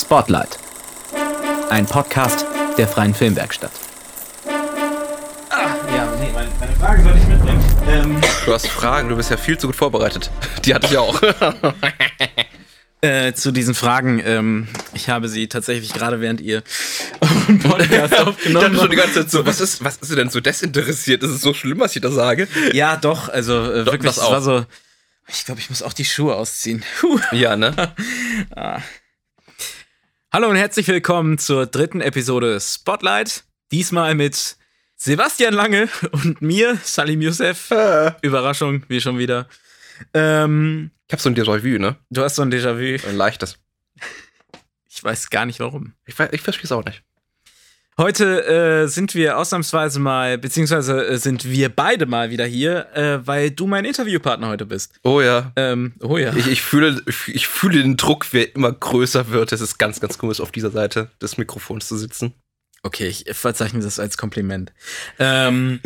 Spotlight. Ein Podcast der Freien Filmwerkstatt. Ah, ja, nee, meine, meine Fragen soll ich mitbringen. Ähm, Du hast Fragen, du bist ja viel zu gut vorbereitet. Die hatte ich auch. äh, zu diesen Fragen, ähm, ich habe sie tatsächlich gerade während ihr Podcast ich aufgenommen dachte schon die ganze Zeit so, was ist, was ist denn so desinteressiert? Ist es so schlimm, was ich da sage? Ja, doch, also äh, Doch, wirklich, das es war auch. so. Ich glaube, ich muss auch die Schuhe ausziehen. Puh. Ja, ne? Hallo und herzlich willkommen zur dritten Episode Spotlight. Diesmal mit Sebastian Lange und mir, Salim Youssef. Überraschung, wie schon wieder. Ähm, Ich hab so ein Déjà-vu, ne? du hast so ein Déjà-vu. Ein leichtes. Ich weiß gar nicht warum. Ich, weiß- ich verstehe es auch nicht. Heute äh, sind wir ausnahmsweise mal, beziehungsweise äh, sind wir beide mal wieder hier, äh, weil du mein Interviewpartner heute bist. Oh ja. Ähm, oh ja. Ich, ich, fühle, ich fühle den Druck, wer immer größer wird. Es ist ganz, ganz komisch, auf dieser Seite des Mikrofons zu sitzen. Okay, ich verzeichne das als Kompliment. Ähm,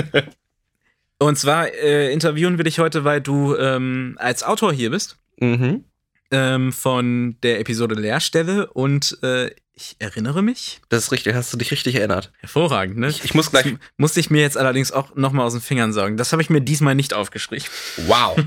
und zwar äh, interviewen wir dich heute, weil du ähm, als Autor hier bist Mhm. ähm, von der Episode Leerstelle und äh, ich erinnere mich. Das ist richtig, hast du dich richtig erinnert. Hervorragend, ne? Ich, ich muss gleich. Das musste ich mir jetzt allerdings auch nochmal aus den Fingern sagen. Das habe ich mir diesmal nicht aufgeschrieben. Wow.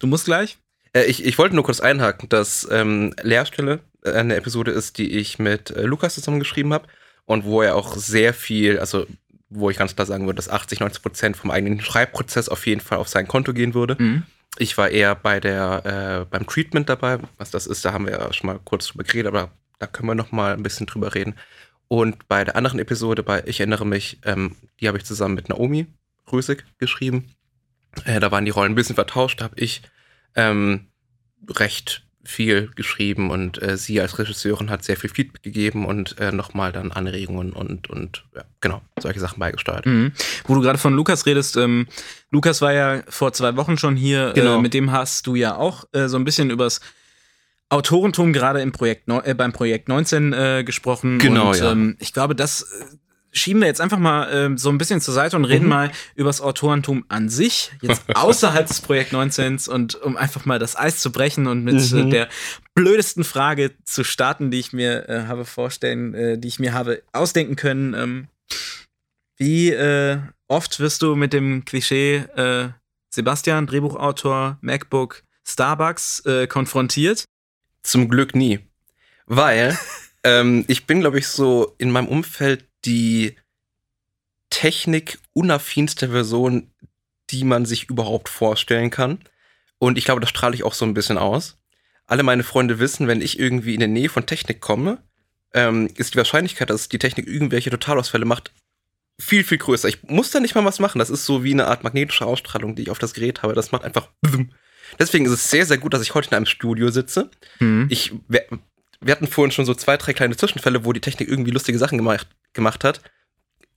Du musst gleich? Äh, ich, ich wollte nur kurz einhaken, dass ähm, Lehrstelle äh, eine Episode ist, die ich mit äh, Lukas zusammengeschrieben habe und wo er auch sehr viel, also wo ich ganz klar sagen würde, dass 80, 90 Prozent vom eigenen Schreibprozess auf jeden Fall auf sein Konto gehen würde. Mhm. Ich war eher bei der, äh, beim Treatment dabei. Was das ist, da haben wir ja schon mal kurz drüber geredet, aber da können wir noch mal ein bisschen drüber reden. Und bei der anderen Episode, bei Ich erinnere mich, ähm, die habe ich zusammen mit Naomi Rösig geschrieben. Äh, da waren die Rollen ein bisschen vertauscht. Da habe ich ähm, recht viel geschrieben und äh, sie als Regisseurin hat sehr viel Feedback gegeben und äh, nochmal dann Anregungen und, und ja, genau, solche Sachen beigesteuert. Mhm. Wo du gerade von Lukas redest, ähm, Lukas war ja vor zwei Wochen schon hier, Genau. äh, mit dem hast du ja auch äh, so ein bisschen übers Autorentum gerade im Projekt äh, beim Projekt 19 äh, gesprochen. Genau, und, ja. ähm, ich glaube, das äh, schieben wir jetzt einfach mal ähm, so ein bisschen zur Seite und reden Mhm. mal übers Autorentum an sich, jetzt außerhalb des Projekt 19 und um einfach mal das Eis zu brechen und mit äh, Mhm. der blödesten Frage zu starten, die ich mir äh, habe vorstellen, äh, die ich mir habe ausdenken können. Ähm, wie äh, oft wirst du mit dem Klischee äh, Sebastian, Drehbuchautor, MacBook, Starbucks äh, konfrontiert? Zum Glück nie. Weil ähm, ich bin, glaube ich, so in meinem Umfeld die technikunaffinste Version, die man sich überhaupt vorstellen kann. Und ich glaube, das strahle ich auch so ein bisschen aus. Alle meine Freunde wissen, wenn ich irgendwie in der Nähe von Technik komme, ähm, ist die Wahrscheinlichkeit, dass die Technik irgendwelche Totalausfälle macht, viel, viel größer. Ich muss da nicht mal was machen. Das ist so wie eine Art magnetische Ausstrahlung, die ich auf das Gerät habe. Das macht einfach. Deswegen ist es sehr, sehr gut, dass ich heute in einem Studio sitze Hm. ich, wir, wir hatten vorhin schon so zwei, drei kleine Zwischenfälle, wo die Technik irgendwie lustige Sachen gemacht, gemacht hat.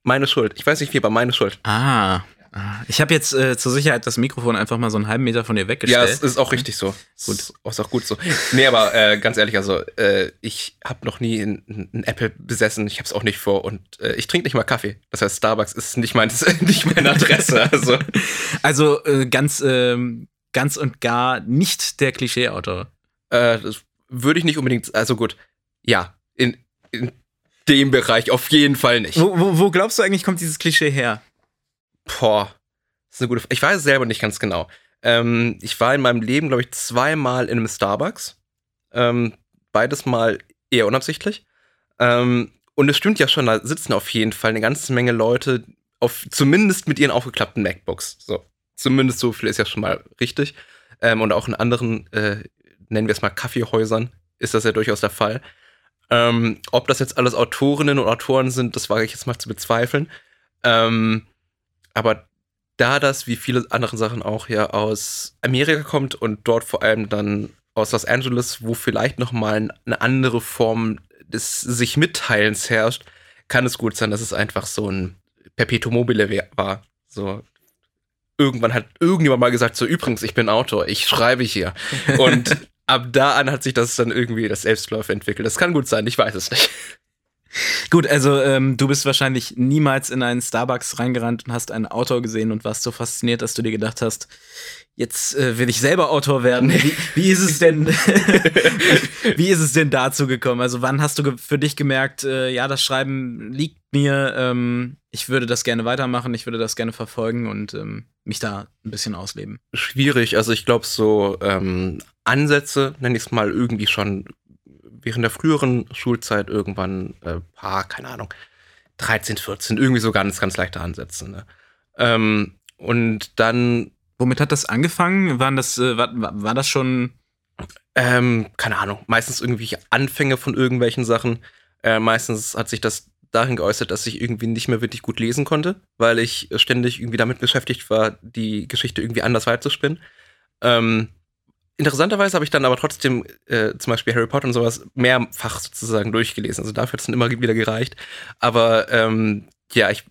Meine Schuld. Ich weiß nicht wie, aber meine Schuld. Ah. ah. Ich habe jetzt äh, zur Sicherheit das Mikrofon einfach mal so einen halben Meter von dir Ja, weggestellt. es ist auch richtig so. Gut. Ist, ist auch gut so. Nee, aber äh, ganz ehrlich, also äh, ich habe noch nie einen einen Apple besessen. Ich habe es auch nicht vor und äh, ich trinke nicht mal Kaffee. Das heißt, Starbucks ist nicht, mein, nicht meine Adresse. Also also äh, ganz, ähm, ganz und gar nicht der Klischeeautor. äh, das würde ich nicht unbedingt. Also gut, ja, in, in dem Bereich auf jeden Fall nicht. Wo, wo, wo glaubst du eigentlich, kommt dieses Klischee her? Boah, das ist eine gute Frage. Ich weiß es selber nicht ganz genau. Ähm, ich war in meinem Leben, glaube ich, zweimal in einem Starbucks. Ähm, beides mal eher unabsichtlich. Ähm, und es stimmt ja schon, da sitzen auf jeden Fall eine ganze Menge Leute, auf, zumindest mit ihren aufgeklappten MacBooks. So. Zumindest so viel ist ja schon mal richtig. Ähm, und auch in anderen, äh, nennen wir es mal Kaffeehäusern, ist das ja durchaus der Fall. Ähm, ob das jetzt alles Autorinnen und Autoren sind, das wage ich jetzt mal zu bezweifeln. Ähm, aber da das, wie viele andere Sachen auch ja aus Amerika kommt und dort vor allem dann aus Los Angeles, wo vielleicht noch mal eine andere Form des sich Mitteilens herrscht, kann es gut sein, dass es einfach so ein Perpetuum mobile war. So irgendwann hat irgendjemand mal gesagt, so übrigens, ich bin Autor, ich schreibe hier. Und ab da an hat sich das dann irgendwie das Selbstläufer entwickelt. Das kann gut sein, ich weiß es nicht. Gut, also ähm, du bist wahrscheinlich niemals in einen Starbucks reingerannt und hast einen Autor gesehen und warst so fasziniert, dass du dir gedacht hast, jetzt äh, will ich selber Autor werden. Wie, wie ist es denn, wie ist es denn dazu gekommen? Also wann hast du für dich gemerkt, äh, ja, das Schreiben liegt mir, ähm, ich würde das gerne weitermachen, ich würde das gerne verfolgen und ähm, mich da ein bisschen ausleben? Schwierig, also ich glaube so ähm, Ansätze, nenne ich es mal, irgendwie schon während der früheren Schulzeit irgendwann, äh, ah, keine Ahnung, 13, 14, irgendwie so ganz, ganz leichte Ansätze. Ne? Ähm, und dann. Womit hat das angefangen? Waren das, äh, war, war das schon. Ähm, keine Ahnung, meistens irgendwelche Anfänge von irgendwelchen Sachen. Äh, meistens hat sich das dahin geäußert, dass ich irgendwie nicht mehr wirklich gut lesen konnte, weil ich ständig irgendwie damit beschäftigt war, die Geschichte irgendwie anders weiterzuspinnen. Ähm, Interessanterweise habe ich dann aber trotzdem äh, zum Beispiel Harry Potter und sowas mehrfach sozusagen durchgelesen. Also dafür hat es dann immer wieder gereicht. Aber ähm, ja, ich,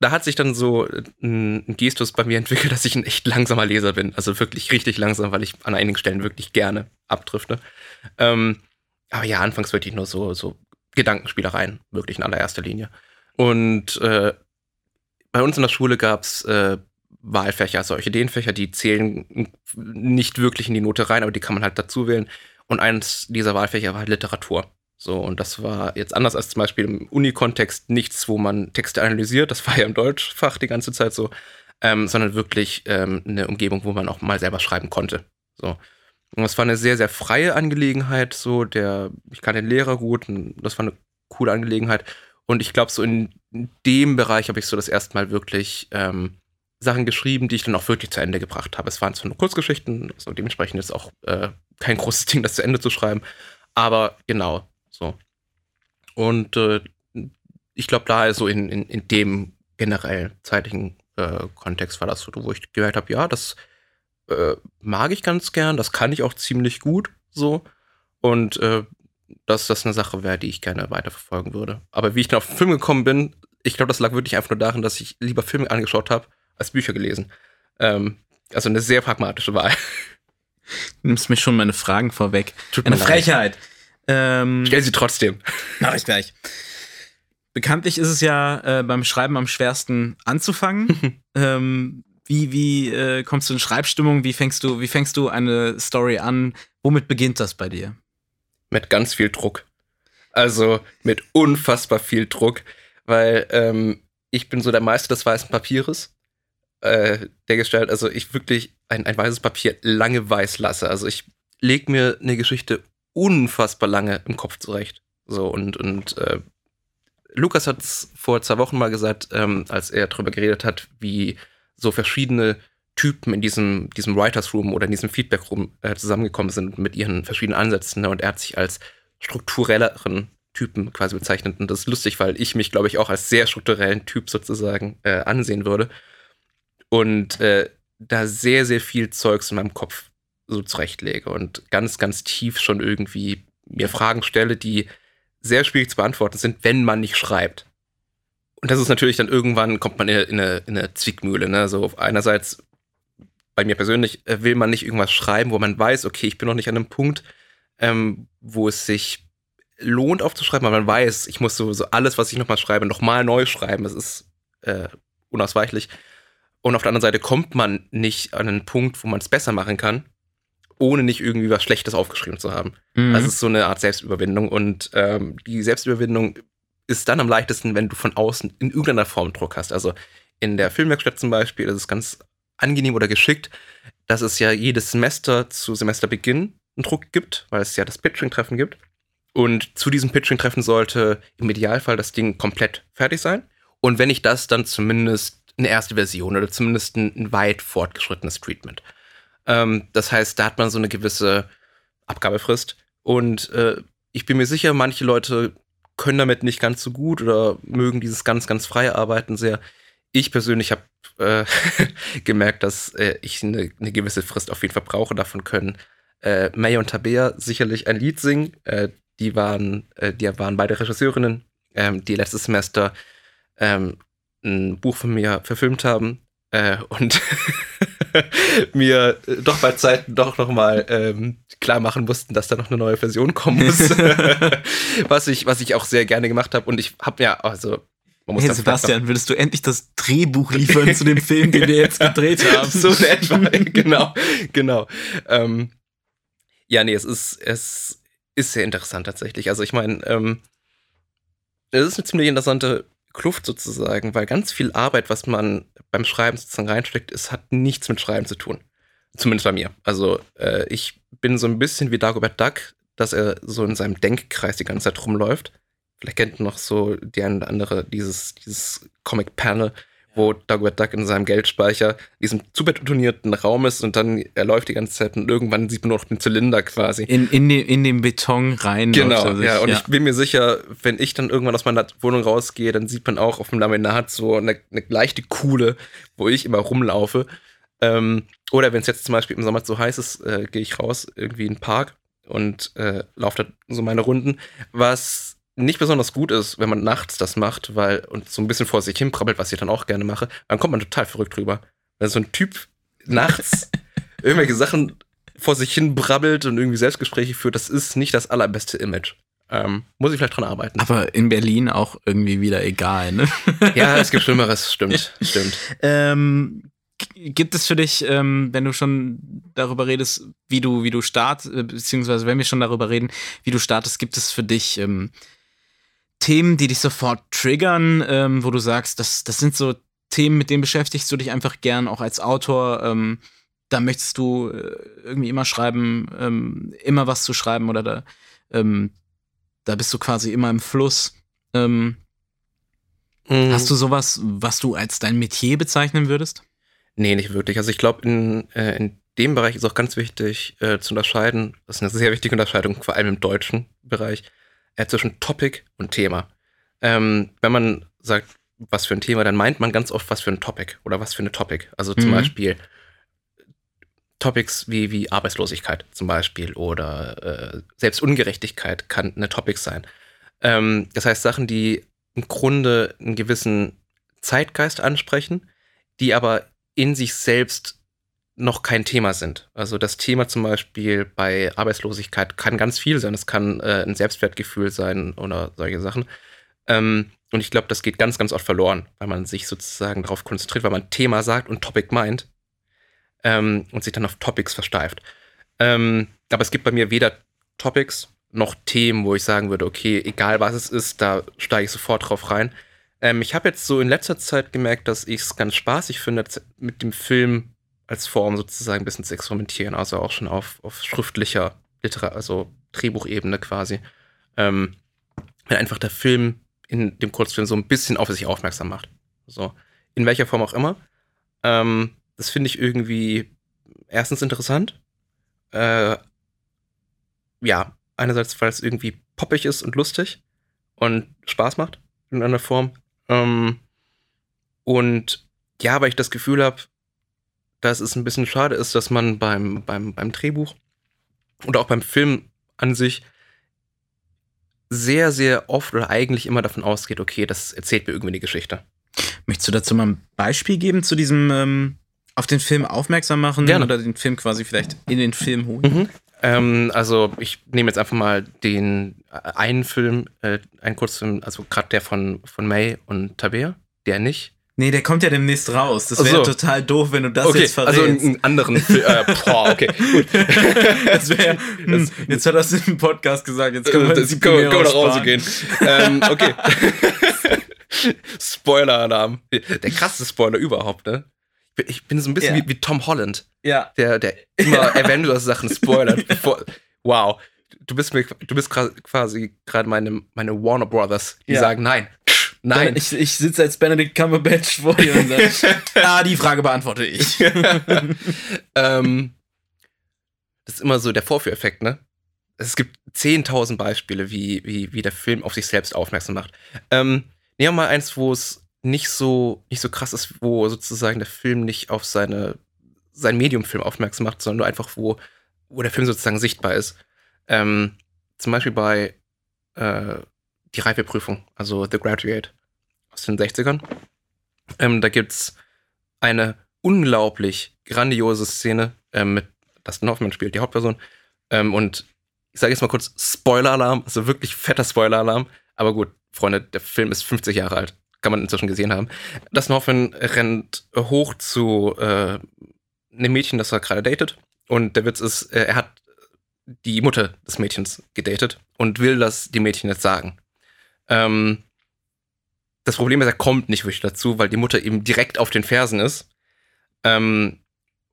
da hat sich dann so ein, ein Gestus bei mir entwickelt, dass ich ein echt langsamer Leser bin. Also wirklich richtig langsam, weil ich an einigen Stellen wirklich gerne abdrifte. Ähm, aber ja, anfangs wirklich nur so, so Gedankenspielereien, wirklich in allererster Linie. Und äh, bei uns in der Schule gab es äh, Wahlfächer, also Orchideenfächer, die zählen nicht wirklich in die Note rein, aber die kann man halt dazu wählen. Und eins dieser Wahlfächer war halt Literatur. So, und das war jetzt anders als zum Beispiel im Uni-Kontext nichts, wo man Texte analysiert, das war ja im Deutschfach die ganze Zeit so, ähm, sondern wirklich ähm, eine Umgebung, wo man auch mal selber schreiben konnte. So. Und das war eine sehr, sehr freie Angelegenheit, so, der, ich kann den Lehrer gut, und das war eine coole Angelegenheit. Und ich glaube, so in dem Bereich habe ich so das erste Mal wirklich ähm, Sachen geschrieben, die ich dann auch wirklich zu Ende gebracht habe. Es waren zwar nur Kurzgeschichten, also dementsprechend ist auch äh, kein großes Ding, das zu Ende zu schreiben, aber genau, so. Und äh, ich glaube, da so in, in, in dem generell zeitlichen äh, Kontext war das so, wo ich gehört habe, ja, das äh, mag ich ganz gern, das kann ich auch ziemlich gut, so. Und äh, dass das eine Sache wäre, die ich gerne weiterverfolgen würde. Aber wie ich dann auf den Film gekommen bin, ich glaube, das lag wirklich einfach nur darin, dass ich lieber Filme angeschaut habe, als Bücher gelesen. Ähm, also eine sehr pragmatische Wahl. Du nimmst mir schon meine Fragen vorweg. Tut eine Frechheit. Ähm, Stell sie trotzdem. Mach ich gleich. Bekanntlich ist es ja äh, beim Schreiben am schwersten anzufangen. ähm, wie wie äh, kommst du in Schreibstimmung? Wie fängst du wie fängst du eine Story an? Womit beginnt das bei dir? Mit ganz viel Druck. Also mit unfassbar viel Druck, weil ähm, ich bin so der Meister des weißen Papieres äh, der Gestalt, also ich wirklich ein, ein weißes Papier lange weiß lasse. Also ich lege mir eine Geschichte unfassbar lange im Kopf zurecht. So und, und äh, Lukas hat es vor zwei Wochen mal gesagt, ähm, als er darüber geredet hat, wie so verschiedene Typen in diesem, diesem Writers Room oder in diesem Feedback Room äh, zusammengekommen sind mit ihren verschiedenen Ansätzen. Ne? Und er hat sich als strukturelleren Typen quasi bezeichnet. Und das ist lustig, weil ich mich, glaube ich, auch als sehr strukturellen Typ sozusagen äh, ansehen würde und äh, da sehr, sehr viel Zeugs in meinem Kopf so zurechtlege und ganz, ganz tief schon irgendwie mir Fragen stelle, die sehr schwierig zu beantworten sind, wenn man nicht schreibt. Und das ist natürlich dann irgendwann kommt man in, in, eine, in eine Zwickmühle. Ne? So einerseits bei mir persönlich äh, will man nicht irgendwas schreiben, wo man weiß, okay, ich bin noch nicht an einem Punkt, ähm, wo es sich lohnt aufzuschreiben, weil man weiß, ich muss so, so alles, was ich nochmal schreibe, nochmal neu schreiben. Es ist äh, unausweichlich. Und auf der anderen Seite kommt man nicht an einen Punkt, wo man es besser machen kann, ohne nicht irgendwie was Schlechtes aufgeschrieben zu haben. Mhm. Das ist so eine Art Selbstüberwindung. Und ähm, die Selbstüberwindung ist dann am leichtesten, wenn du von außen in irgendeiner Form Druck hast. Also in der Filmwerkstatt zum Beispiel ist es ganz angenehm oder geschickt, dass es ja jedes Semester zu Semesterbeginn einen Druck gibt, weil es ja das Pitching-Treffen gibt. Und zu diesem Pitching-Treffen sollte im Idealfall das Ding komplett fertig sein. Und wenn ich das dann zumindest eine erste Version oder zumindest ein, ein weit fortgeschrittenes Treatment. Ähm, das heißt, da hat man so eine gewisse Abgabefrist. Und äh, ich bin mir sicher, manche Leute können damit nicht ganz so gut oder mögen dieses ganz, ganz freie Arbeiten sehr. Ich persönlich habe äh, gemerkt, dass äh, ich eine, eine, gewisse Frist auf jeden Fall brauche. Davon können äh, May und Tabea sicherlich ein Lied singen. Äh, die, waren, äh, die waren beide Regisseurinnen, ähm, die letztes Semester ähm, ein Buch von mir verfilmt haben. Äh, und mir äh, doch bei Zeiten doch nochmal ähm, klar machen mussten, dass da noch eine neue Version kommen muss. was, ich, was ich auch sehr gerne gemacht habe. Und ich habe ja, also man muss hey Sebastian, würdest du endlich das Drehbuch liefern zu dem Film, den wir jetzt gedreht haben? so in etwa, genau, genau. Ähm, ja, nee, es ist, es ist sehr interessant tatsächlich. Also ich meine, ähm, es ist eine ziemlich interessante Kluft sozusagen, weil ganz viel Arbeit, was man beim Schreiben sozusagen reinsteckt, es hat nichts mit Schreiben zu tun. Zumindest bei mir. Also äh, ich bin so ein bisschen wie Dagobert Duck, dass er so in seinem Denkkreis die ganze Zeit rumläuft Vielleicht kennt noch so die eine oder andere dieses, dieses Comic-Panel, wo Dagobert Duck in seinem Geldspeicher in diesem supertonierten Raum ist und dann er läuft die ganze Zeit und irgendwann sieht man nur noch den Zylinder quasi. In, in, den, in den Beton rein. Genau, ja. Und ja. ich bin mir sicher, wenn ich dann irgendwann aus meiner Wohnung rausgehe, dann sieht man auch auf dem Laminat so eine, eine leichte Kuhle, wo ich immer rumlaufe. Ähm, oder wenn es jetzt zum Beispiel im Sommer so heiß ist, äh, gehe ich raus, irgendwie in den Park und äh, laufe da so meine Runden. Was nicht besonders gut ist, wenn man nachts das macht, weil und so ein bisschen vor sich hin brabbelt, was ich dann auch gerne mache, dann kommt man total verrückt drüber. Wenn so ein Typ nachts irgendwelche Sachen vor sich hin brabbelt und irgendwie Selbstgespräche führt, das ist nicht das allerbeste Image. Ähm, muss ich vielleicht dran arbeiten. Aber in Berlin auch irgendwie wieder egal, ne? ja, es gibt Schlimmeres, stimmt, stimmt. Ähm, gibt es für dich, ähm, wenn du schon darüber redest, wie du, wie du startest, äh, beziehungsweise wenn wir schon darüber reden, wie du startest, gibt es für dich ähm, Themen, die dich sofort triggern, ähm, wo du sagst, das, das sind so Themen, mit denen beschäftigst du dich einfach gern, auch als Autor. Ähm, da möchtest du äh, irgendwie immer schreiben, ähm, immer was zu schreiben oder da, ähm, da bist du quasi immer im Fluss. Ähm, mhm. Hast du sowas, was du als dein Metier bezeichnen würdest? Nee, nicht wirklich. Also ich glaube, in, äh, in dem Bereich ist auch ganz wichtig äh, zu unterscheiden. Das ist eine sehr wichtige Unterscheidung, vor allem im deutschen Bereich äh, zwischen Topic und Thema. Ähm, wenn man sagt, was für ein Thema, dann meint man ganz oft, was für ein Topic oder was für eine Topic. Also zum mhm. Beispiel Topics wie, wie Arbeitslosigkeit zum Beispiel oder äh, selbst Ungerechtigkeit kann eine Topic sein. Ähm, das heißt Sachen, die im Grunde einen gewissen Zeitgeist ansprechen, die aber in sich selbst noch kein Thema sind. Also das Thema zum Beispiel bei Arbeitslosigkeit kann ganz viel sein. Es kann äh, ein Selbstwertgefühl sein oder solche Sachen. Ähm, und ich glaube, das geht ganz, ganz oft verloren, weil man sich sozusagen darauf konzentriert, weil man Thema sagt und Topic meint ähm, und sich dann auf Topics versteift. Ähm, aber es gibt bei mir weder Topics noch Themen, wo ich sagen würde, okay, egal was es ist, da steige ich sofort drauf rein. Ähm, ich habe jetzt so in letzter Zeit gemerkt, dass ich es ganz spaßig finde, mit dem Film als Form sozusagen ein bisschen zu experimentieren, also auch schon auf, auf schriftlicher Literar, also Drehbuchebene quasi. Ähm, wenn einfach der Film in dem Kurzfilm so ein bisschen auf sich aufmerksam macht. So, in welcher Form auch immer. Ähm, das finde ich irgendwie erstens interessant. Äh, ja, einerseits, weil es irgendwie poppig ist und lustig und Spaß macht in einer Form. Ähm, und ja, weil ich das Gefühl habe, dass es ein bisschen schade ist, dass man beim, beim, beim Drehbuch oder auch beim Film an sich sehr, sehr oft oder eigentlich immer davon ausgeht, okay, das erzählt mir irgendwie eine Geschichte. Möchtest du dazu mal ein Beispiel geben zu diesem ähm, auf den Film aufmerksam machen Gerne. oder den Film quasi vielleicht in den Film holen? Mhm. Ähm, also ich nehme jetzt einfach mal den äh, einen Film, äh, einen Kurzfilm, also gerade der von, von May und Tabea, der nicht. Nee, der kommt ja demnächst raus. Das wäre so. total doof, wenn du das okay, jetzt verrätst. Also einen anderen Film. Äh, boah, okay, gut. das wäre. Hm, jetzt hat er es im Podcast gesagt. Jetzt können wir, das, können, können wir nach Hause gehen. ähm, okay. Spoiler-Alarm. Der krasseste Spoiler überhaupt, ne? Ich bin so ein bisschen ja. wie, wie, Tom Holland. Ja. Der, der immer Avengers-Sachen spoilert. Bevor, wow. Du bist mir, du bist quasi gerade meine, meine Warner Brothers, die ja. sagen, nein, Nein. Ich, ich sitze als Benedict Cumberbatch vor dir und sage, ah, die Frage beantworte ich. ähm, das ist immer so der Vorführeffekt, ne? Es gibt 10.000 Beispiele, wie, wie, wie der Film auf sich selbst aufmerksam macht. Ähm, nehmen wir mal eins, wo es nicht so, nicht so krass ist, wo sozusagen der Film nicht auf seine, sein Mediumfilm aufmerksam macht, sondern nur einfach, wo, wo der Film sozusagen sichtbar ist. Ähm, zum Beispiel bei äh, die Reifeprüfung, also The Graduate aus den 60ern. Ähm, da gibt es eine unglaublich grandiose Szene ähm, mit Dustin Hoffman spielt die Hauptperson. Ähm, und ich sage jetzt mal kurz Spoiler-Alarm, also wirklich fetter Spoiler-Alarm. Aber gut, Freunde, der Film ist 50 Jahre alt. Kann man inzwischen gesehen haben. Dustin Hoffman rennt hoch zu äh, einem Mädchen, das er gerade datet. Und der Witz ist, äh, er hat die Mutter des Mädchens gedatet und will das die Mädchen jetzt sagen. Ähm, das Problem ist, er kommt nicht wirklich dazu, weil die Mutter eben direkt auf den Fersen ist. Ähm,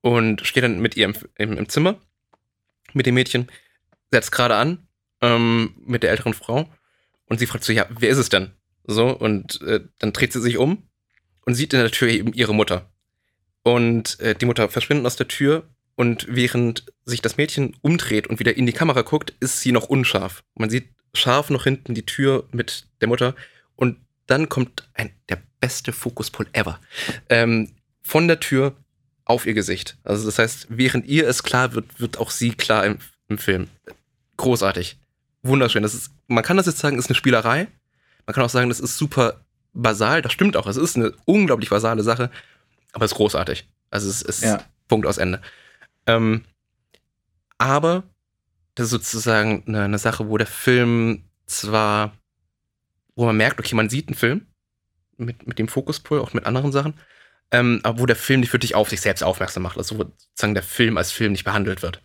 und steht dann mit ihr im, im, im Zimmer, mit dem Mädchen, setzt gerade an, ähm, mit der älteren Frau. Und sie fragt so, ja, wer ist es denn? So, und äh, dann dreht sie sich um und sieht in der Tür eben ihre Mutter. Und äh, die Mutter verschwindet aus der Tür und während sich das Mädchen umdreht und wieder in die Kamera guckt, ist sie noch unscharf. Man sieht scharf noch hinten die Tür mit der Mutter und dann kommt ein, der beste Fokuspol ever. Ähm, von der Tür auf ihr Gesicht. Also das heißt, während ihr es klar wird, wird auch sie klar im, im Film. Großartig. Wunderschön. Das ist, man kann das jetzt sagen, ist eine Spielerei. Man kann auch sagen, das ist super basal. Das stimmt auch. Es ist eine unglaublich basale Sache, aber es ist großartig. Also es ist ja. Punkt aus Ende. Ähm, aber das ist sozusagen eine, eine, Sache, wo der Film zwar, wo man merkt, okay, man sieht einen Film mit, mit dem Fokuspol, auch mit anderen Sachen, ähm, aber wo der Film nicht wirklich auf sich selbst aufmerksam macht, also wo sozusagen der Film als Film nicht behandelt wird.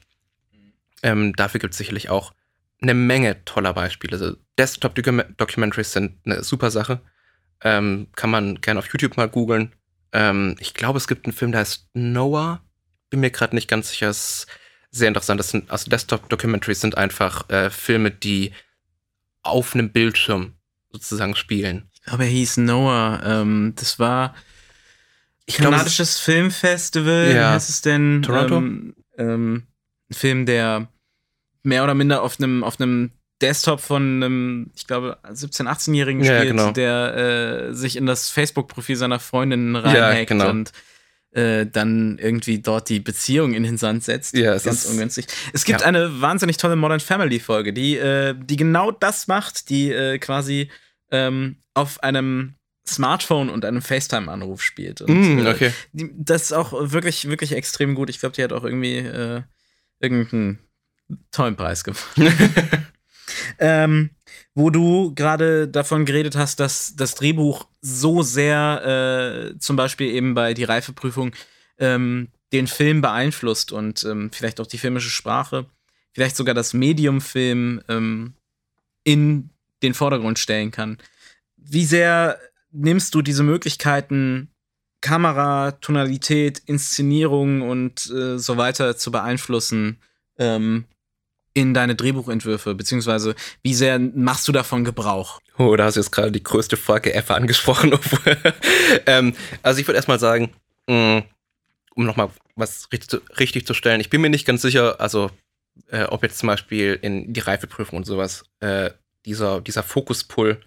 Ähm, dafür gibt es sicherlich auch eine Menge toller Beispiele. Also Desktop-Documentaries sind eine super Sache. Ähm, kann man gerne auf YouTube mal googeln. Ähm, ich glaube, es gibt einen Film, der heißt Noah. Bin mir gerade nicht ganz sicher. Ist sehr interessant. Das sind, also Desktop-Documentaries sind einfach äh, Filme, die auf einem Bildschirm sozusagen spielen. Ich glaube, er hieß Noah. Ähm, das war ich Kanadisches glaub, Filmfestival, ja. heißt es denn? Toronto? Ähm, ähm, ein Film, der mehr oder minder auf einem auf einem Desktop von einem, ich glaube, 17-, 18-Jährigen spielt, ja, genau. der äh, sich in das Facebook-Profil seiner Freundin reinhackt ja, genau. und äh, dann irgendwie dort die Beziehung in den Sand setzt. Ja, es Ganz ist ungünstig. Es gibt ja. eine wahnsinnig tolle Modern Family-Folge, die, äh, die genau das macht, die äh, quasi ähm, auf einem Smartphone und einem FaceTime-Anruf spielt. Und, mm, okay. die, das ist auch wirklich, wirklich extrem gut. Ich glaube, die hat auch irgendwie äh, irgendeinen tollen Preis gewonnen. ähm, wo du gerade davon geredet hast, dass das Drehbuch so sehr äh, zum Beispiel eben bei die Reifeprüfung ähm, den Film beeinflusst und ähm, vielleicht auch die filmische Sprache, vielleicht sogar das Medium-Film ähm, in den Vordergrund stellen kann. Wie sehr nimmst du diese Möglichkeiten, Kamera, Tonalität, Inszenierung und äh, so weiter zu beeinflussen ähm, in deine Drehbuchentwürfe? Beziehungsweise wie sehr machst du davon Gebrauch? Oh, da hast du jetzt gerade die größte Frage ever angesprochen. ähm, also ich würde erstmal sagen, mh, mm, um nochmal was richtig, richtig, zu stellen, ich bin mir nicht ganz sicher, also äh, ob jetzt zum Beispiel in die Reifeprüfung und sowas äh, dieser, dieser Fokuspull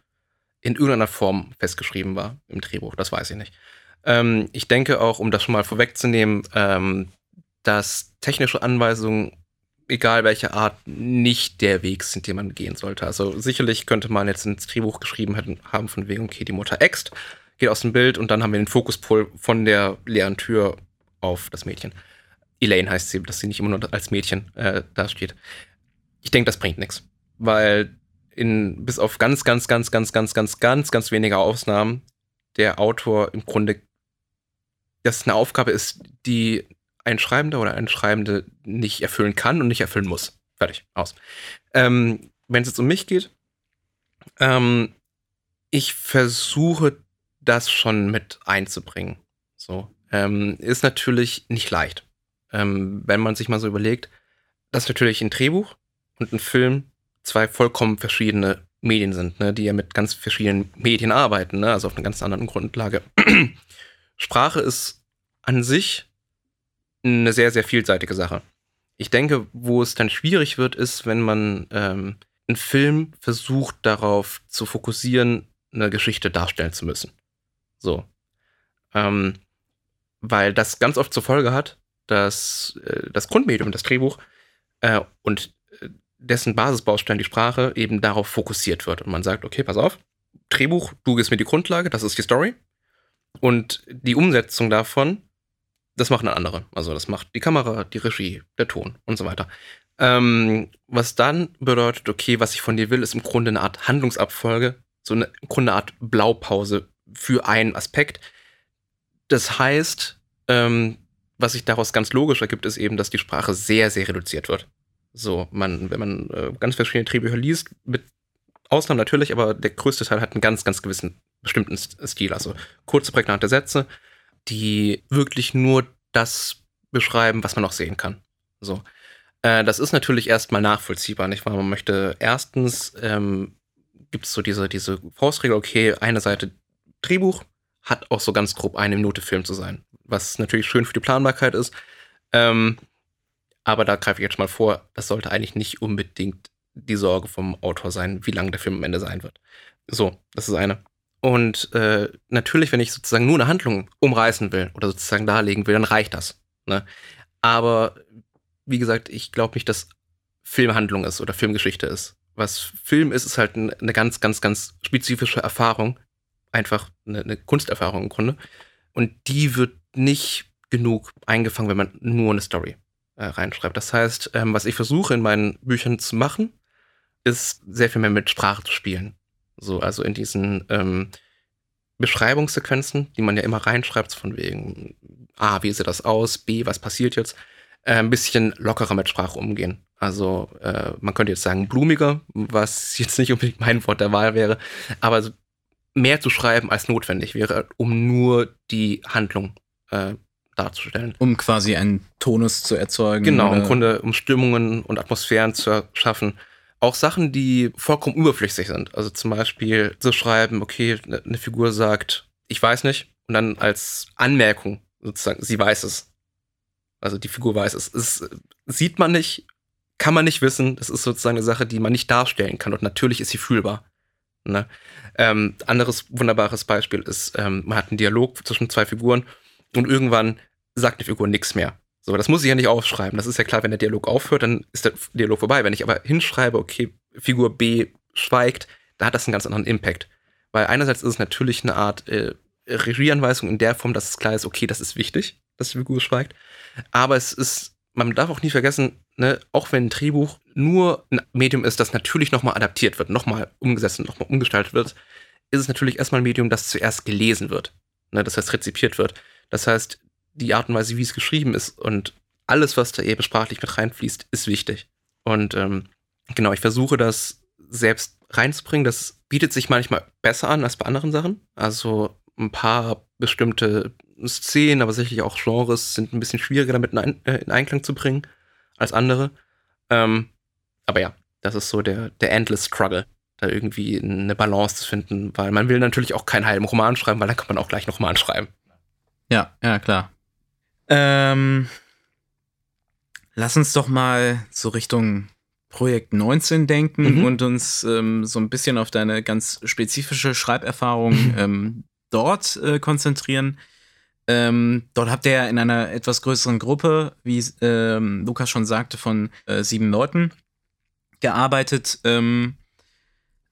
in irgendeiner Form festgeschrieben war im Drehbuch. Das weiß ich nicht. Ähm, ich denke auch, um das schon mal vorwegzunehmen, ähm, dass technische Anweisungen, egal welche Art, nicht der Weg sind, den man gehen sollte. Also sicherlich könnte man jetzt ins Drehbuch geschrieben haben von wegen, okay, die Mutter äxt, geht aus dem Bild und dann haben wir den Fokuspol von der leeren Tür auf das Mädchen. Elaine heißt sie, dass sie nicht immer nur als Mädchen äh, dasteht. Ich denke, das bringt nichts, weil in, bis auf ganz, ganz, ganz, ganz, ganz, ganz, ganz, ganz wenige Ausnahmen der Autor im Grunde, das eine Aufgabe ist, die ein Schreibender oder ein Schreibende nicht erfüllen kann und nicht erfüllen muss. Fertig, aus. Ähm, Wenn es jetzt um mich geht, ähm, ich versuche das schon mit einzubringen. So. Ähm, ist natürlich nicht leicht. Ähm, wenn man sich mal so überlegt, dass natürlich ein Drehbuch und ein Film zwei vollkommen verschiedene Medien sind, ne, die ja mit ganz verschiedenen Medien arbeiten, ne, also auf einer ganz anderen Grundlage. Sprache ist an sich eine sehr, sehr vielseitige Sache. Ich denke, wo es dann schwierig wird, ist, wenn man ähm, einen Film versucht, darauf zu fokussieren, eine Geschichte darstellen zu müssen. So. Ähm, weil das ganz oft zur Folge hat, dass äh, das Grundmedium, das Drehbuch äh, und dessen Basisbaustein, die Sprache, eben darauf fokussiert wird. Und man sagt, okay, pass auf, Drehbuch, du gibst mir die Grundlage, das ist die Story. Und die Umsetzung davon, das machen dann andere. Also das macht die Kamera, die Regie, der Ton und so weiter. Ähm, was dann bedeutet, okay, was ich von dir will, ist im Grunde eine Art Handlungsabfolge, so eine, im Grunde eine Art Blaupause für einen Aspekt. Das heißt, ähm, was sich daraus ganz logisch ergibt, ist eben, dass die Sprache sehr, sehr reduziert wird. So, man, wenn man äh, ganz verschiedene Drehbücher liest, mit Ausnahmen natürlich, aber der größte Teil hat einen ganz, ganz gewissen bestimmten Stil. Also kurze, prägnante Sätze, die wirklich nur das beschreiben, was man auch sehen kann. So. Äh, das ist natürlich erstmal nachvollziehbar, nicht wahr? Man möchte erstens, ähm, gibt es so diese, diese Faustregel, okay, eine Seite Drehbuch hat auch so ganz grob eine Minute Film zu sein, was natürlich schön für die Planbarkeit ist. Ähm, aber da greife ich jetzt mal vor, das sollte eigentlich nicht unbedingt die Sorge vom Autor sein, wie lang der Film am Ende sein wird. So, das ist eine. Und äh, natürlich, wenn ich sozusagen nur eine Handlung umreißen will oder sozusagen darlegen will, dann reicht das. Ne? Aber wie gesagt, ich glaube nicht, dass Filmhandlung ist oder Filmgeschichte ist. Was Film ist, ist halt eine ganz, ganz, ganz spezifische Erfahrung. Einfach eine, eine Kunsterfahrung im Grunde. Und die wird nicht genug eingefangen, wenn man nur eine Story äh, reinschreibt. Das heißt, ähm, was ich versuche in meinen Büchern zu machen, ist sehr viel mehr mit Sprache zu spielen. So, also in diesen ähm, Beschreibungssequenzen, die man ja immer reinschreibt, von wegen A, wie sieht das aus, B, was passiert jetzt, äh, ein bisschen lockerer mit Sprache umgehen. Also äh, man könnte jetzt sagen blumiger, was jetzt nicht unbedingt mein Wort der Wahl wäre, aber mehr zu schreiben als notwendig wäre, um nur die Handlung äh, darzustellen. Um quasi einen Tonus zu erzeugen. Genau, im Grunde um Stimmungen und Atmosphären zu schaffen. Auch Sachen, die vollkommen überflüssig sind. Also zum Beispiel zu schreiben, okay, ne, eine Figur sagt, ich weiß nicht, und dann als Anmerkung sozusagen, sie weiß es. Also die Figur weiß es. Es sieht man nicht, kann man nicht wissen. Das ist sozusagen eine Sache, die man nicht darstellen kann. Und natürlich ist sie fühlbar. Ne? Ähm, anderes wunderbares Beispiel ist, ähm, man hat einen Dialog zwischen zwei Figuren und irgendwann sagt die Figur nichts mehr. So, das muss ich ja nicht aufschreiben. Das ist ja klar, wenn der Dialog aufhört, dann ist der Dialog vorbei. Wenn ich aber hinschreibe, okay, Figur B schweigt, da hat das einen ganz anderen Impact. Weil einerseits ist es natürlich eine Art äh, Regieanweisung in der Form, dass es klar ist, okay, das ist wichtig, dass die Figur schweigt. Aber es ist, man darf auch nie vergessen, ne, auch wenn ein Drehbuch nur ein Medium ist, das natürlich nochmal adaptiert wird, nochmal umgesetzt und nochmal umgestaltet wird, ist es natürlich erstmal ein Medium, das zuerst gelesen wird. Ne, das heißt, rezipiert wird. Das heißt, die Art und Weise, wie es geschrieben ist und alles, was da eben sprachlich mit reinfließt, ist wichtig. Und ähm, genau, ich versuche das selbst reinzubringen. Das bietet sich manchmal besser an als bei anderen Sachen. Also ein paar bestimmte Szenen, aber sicherlich auch Genres sind ein bisschen schwieriger damit in, äh, in Einklang zu bringen als andere. Ähm, aber ja, das ist so der, der Endless Struggle, da irgendwie eine Balance zu finden, weil man will natürlich auch keinen halben Roman schreiben, weil dann kann man auch gleich noch Roman schreiben. Ja, ja, klar. Ähm, lass uns doch mal so Richtung Projekt 19 denken mhm. und uns ähm, so ein bisschen auf deine ganz spezifische Schreiberfahrung mhm. ähm, dort äh, konzentrieren. Ähm, dort habt ihr ja in einer etwas größeren Gruppe, wie ähm, Lukas schon sagte, von äh, sieben Leuten gearbeitet. Ähm,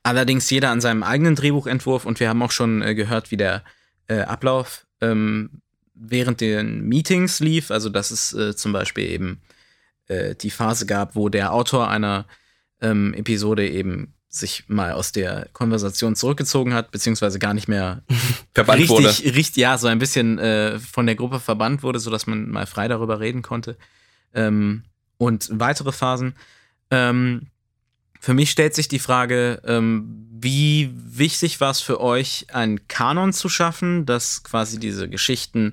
allerdings jeder an seinem eigenen Drehbuchentwurf und wir haben auch schon äh, gehört, wie der äh, Ablauf ähm, während den Meetings lief. Also, dass es äh, zum Beispiel eben äh, die Phase gab, wo der Autor einer ähm, Episode eben sich mal aus der Konversation zurückgezogen hat, beziehungsweise gar nicht mehr verbannt richtig, wurde. richtig, ja, so ein bisschen äh, von der Gruppe verbannt wurde, sodass man mal frei darüber reden konnte. Ähm, und weitere Phasen. Ähm, für mich stellt sich die Frage, ähm, wie wichtig war es für euch, einen Kanon zu schaffen, dass quasi diese Geschichten